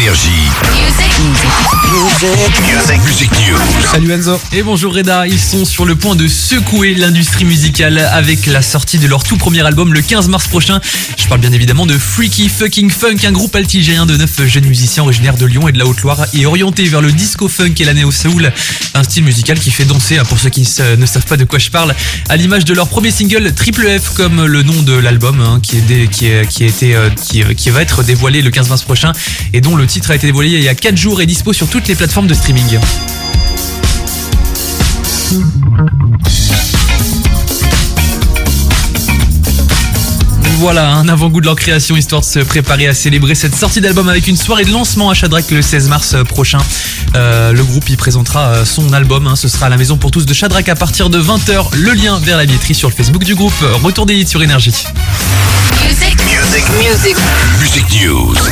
Énergie. Music. Music News. Salut Enzo. Et bonjour Reda, ils sont sur le point de secouer l'industrie musicale avec la sortie de leur tout premier album le 15 mars prochain. Je parle bien évidemment de Freaky Fucking Funk, un groupe altigérien de 9 jeunes musiciens originaires de Lyon et de la Haute-Loire et orienté vers le disco funk et la néo soul, un style musical qui fait danser, hein, pour ceux qui ne savent pas de quoi je parle, à l'image de leur premier single Triple F comme le nom de l'album hein, qui, est qui, est- qui, a été, euh, qui, qui va être dévoilé le 15 mars prochain et dont le titre a été dévoilé il y a 4 jours et dispo sur toutes les plateformes de streaming. Voilà, un avant-goût de leur création, histoire de se préparer à célébrer cette sortie d'album avec une soirée de lancement à Shadrach le 16 mars euh, prochain. Euh, le groupe y présentera euh, son album, hein, ce sera à la maison pour tous de Shadrach à partir de 20h. Le lien vers la billetterie sur le Facebook du groupe. Retour des hits sur Énergie. Music News.